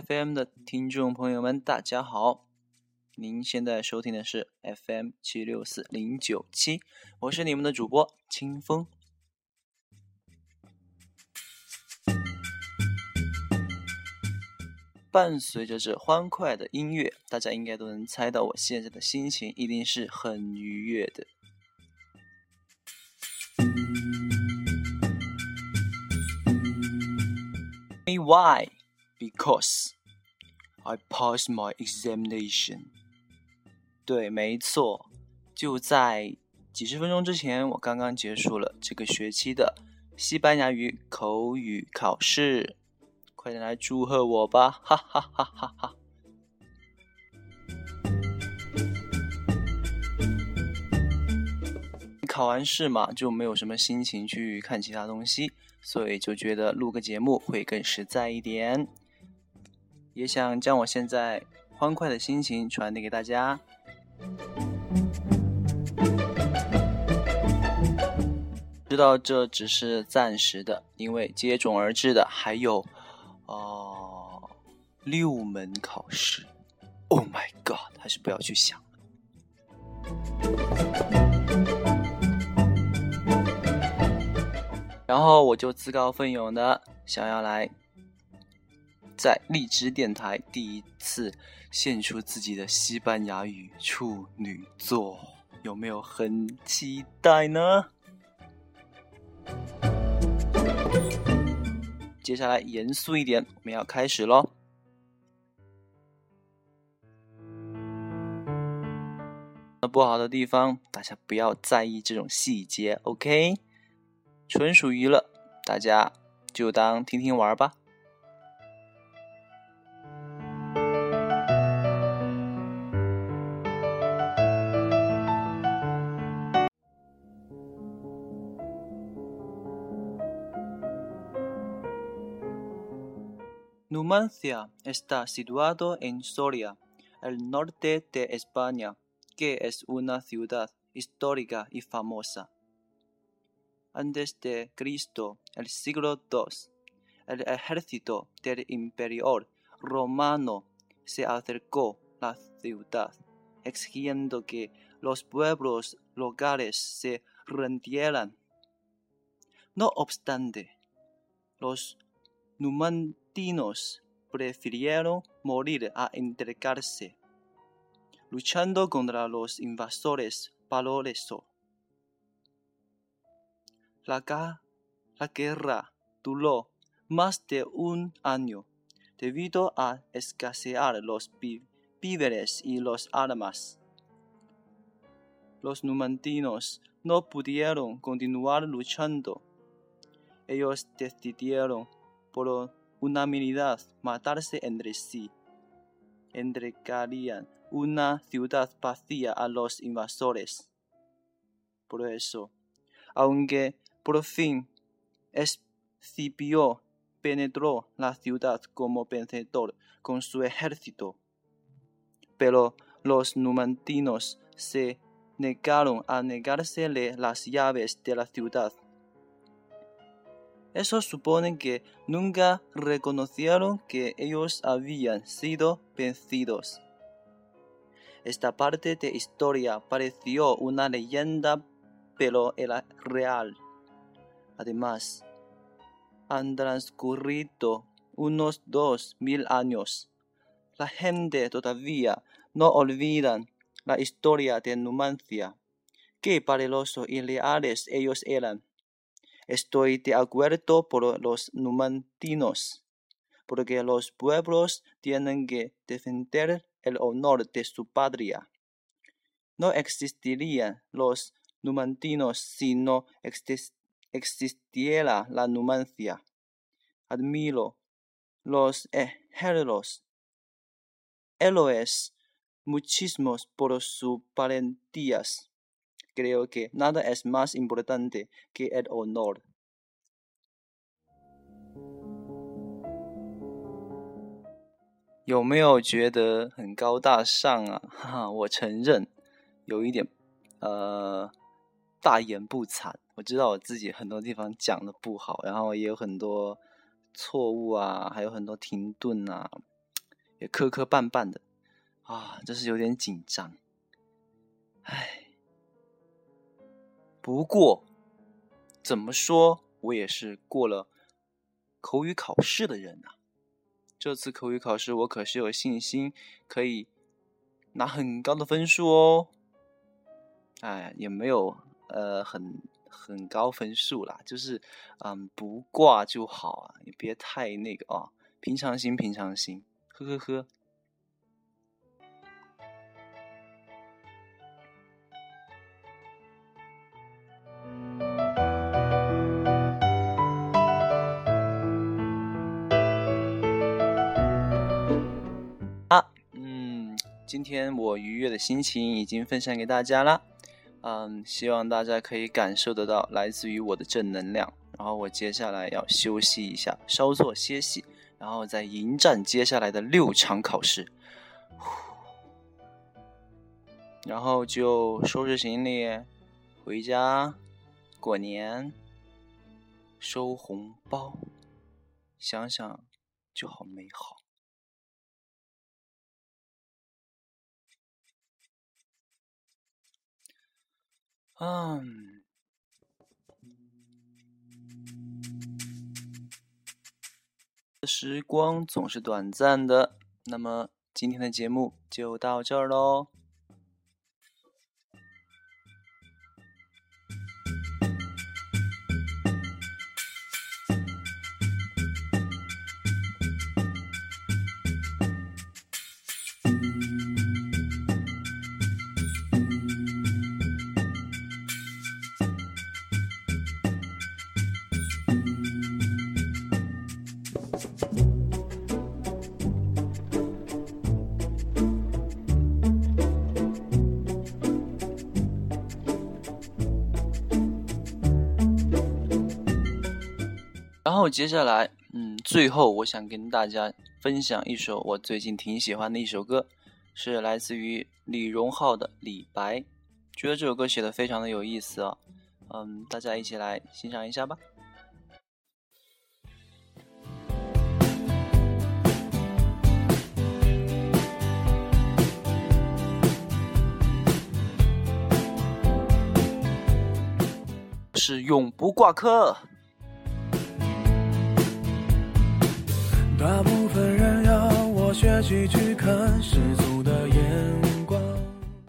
FM 的听众朋友们，大家好！您现在收听的是 FM 七六四零九七，我是你们的主播清风。伴随着这欢快的音乐，大家应该都能猜到我现在的心情一定是很愉悦的。Why? Because I passed my examination. 对，没错，就在几十分钟之前，我刚刚结束了这个学期的西班牙语口语考试。快点来祝贺我吧！哈哈哈哈哈。考完试嘛，就没有什么心情去看其他东西，所以就觉得录个节目会更实在一点。也想将我现在欢快的心情传递给大家。知道这只是暂时的，因为接踵而至的还有。哦，六门考试，Oh my God，还是不要去想了。然后我就自告奋勇的想要来，在荔枝电台第一次献出自己的西班牙语处女作，有没有很期待呢？接下来严肃一点，我们要开始喽。那不好的地方，大家不要在意这种细节，OK？纯属娱乐，大家就当听听玩吧。Numancia está situado en Soria, el norte de España, que es una ciudad histórica y famosa. Antes de Cristo, el siglo II, el ejército del imperio romano se acercó a la ciudad, exigiendo que los pueblos locales se rindieran. No obstante, los prefirieron morir a entregarse, luchando contra los invasores valorosos. La, guerra duró más de un año debido a escasear los víveres y los armas. Los numantinos no pudieron continuar luchando. Ellos decidieron por unanimidad matarse entre sí. Entregarían una ciudad vacía a los invasores. Por eso, aunque por fin Escipio penetró la ciudad como vencedor con su ejército, pero los numantinos se negaron a negársele las llaves de la ciudad eso supone que nunca reconocieron que ellos habían sido vencidos. Esta parte de historia pareció una leyenda, pero era real. Además, han transcurrido unos dos mil años. La gente todavía no olvidan la historia de Numancia. Qué peligrosos y leales ellos eran. Estoy de acuerdo por los numantinos, porque los pueblos tienen que defender el honor de su patria. No existirían los numantinos si no existiera la numancia. Admiro los ejércitos, héroes muchísimos por sus valentías. Creo que nada es más importante que el honor。有没有觉得很高大上啊？哈哈，我承认有一点呃大言不惭。我知道我自己很多地方讲的不好，然后也有很多错误啊，还有很多停顿啊。也磕磕绊绊的，啊，真是有点紧张。唉，不过怎么说，我也是过了口语考试的人呐。这次口语考试，我可是有信心可以拿很高的分数哦。哎，也没有呃很很高分数啦，就是嗯不挂就好啊，也别太那个啊，平常心平常心，呵呵呵。今天我愉悦的心情已经分享给大家了，嗯，希望大家可以感受得到来自于我的正能量。然后我接下来要休息一下，稍作歇息，然后再迎战接下来的六场考试。然后就收拾行李，回家过年，收红包，想想就好美好。嗯，时光总是短暂的，那么今天的节目就到这儿喽。然后接下来，嗯，最后我想跟大家分享一首我最近挺喜欢的一首歌，是来自于李荣浩的《李白》，觉得这首歌写的非常的有意思啊，嗯，大家一起来欣赏一下吧。是永不挂科。我学习去看世俗的眼光。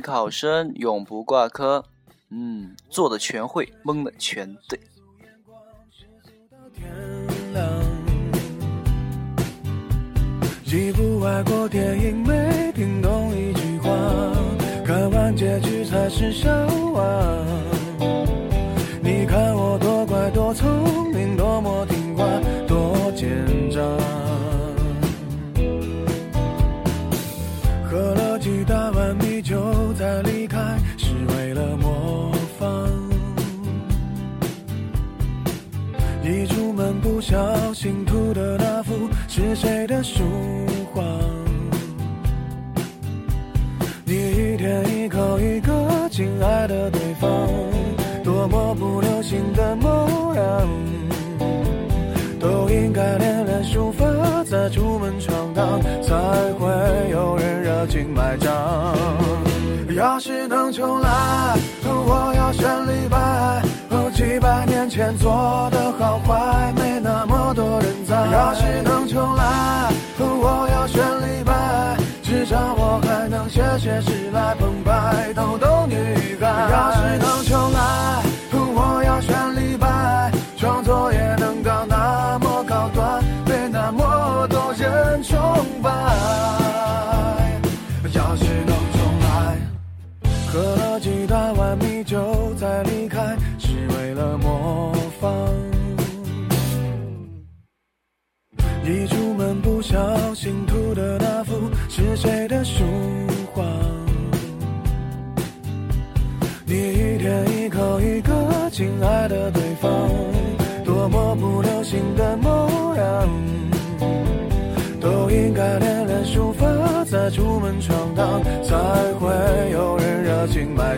考生永不挂科，嗯，做的全会，蒙的全对。一部外国电影没听懂一句话，看完结局才是笑话。你看我多乖多聪亲爱的对方，多么不流行的模样，都应该练练书法再出门闯荡，才会有人热情买账。要是能重来，我要选李白。几百年前做的好坏，没那么多人在。要是能重来，我要选李白，至少我还能写写诗来澎湃逗逗就在离开。为了模仿，一出门不小心涂的那幅是谁的书画？你一天一口一个亲爱的对方，多么不流行的模样，都应该练练书法再出门闯荡，才会有人热情买。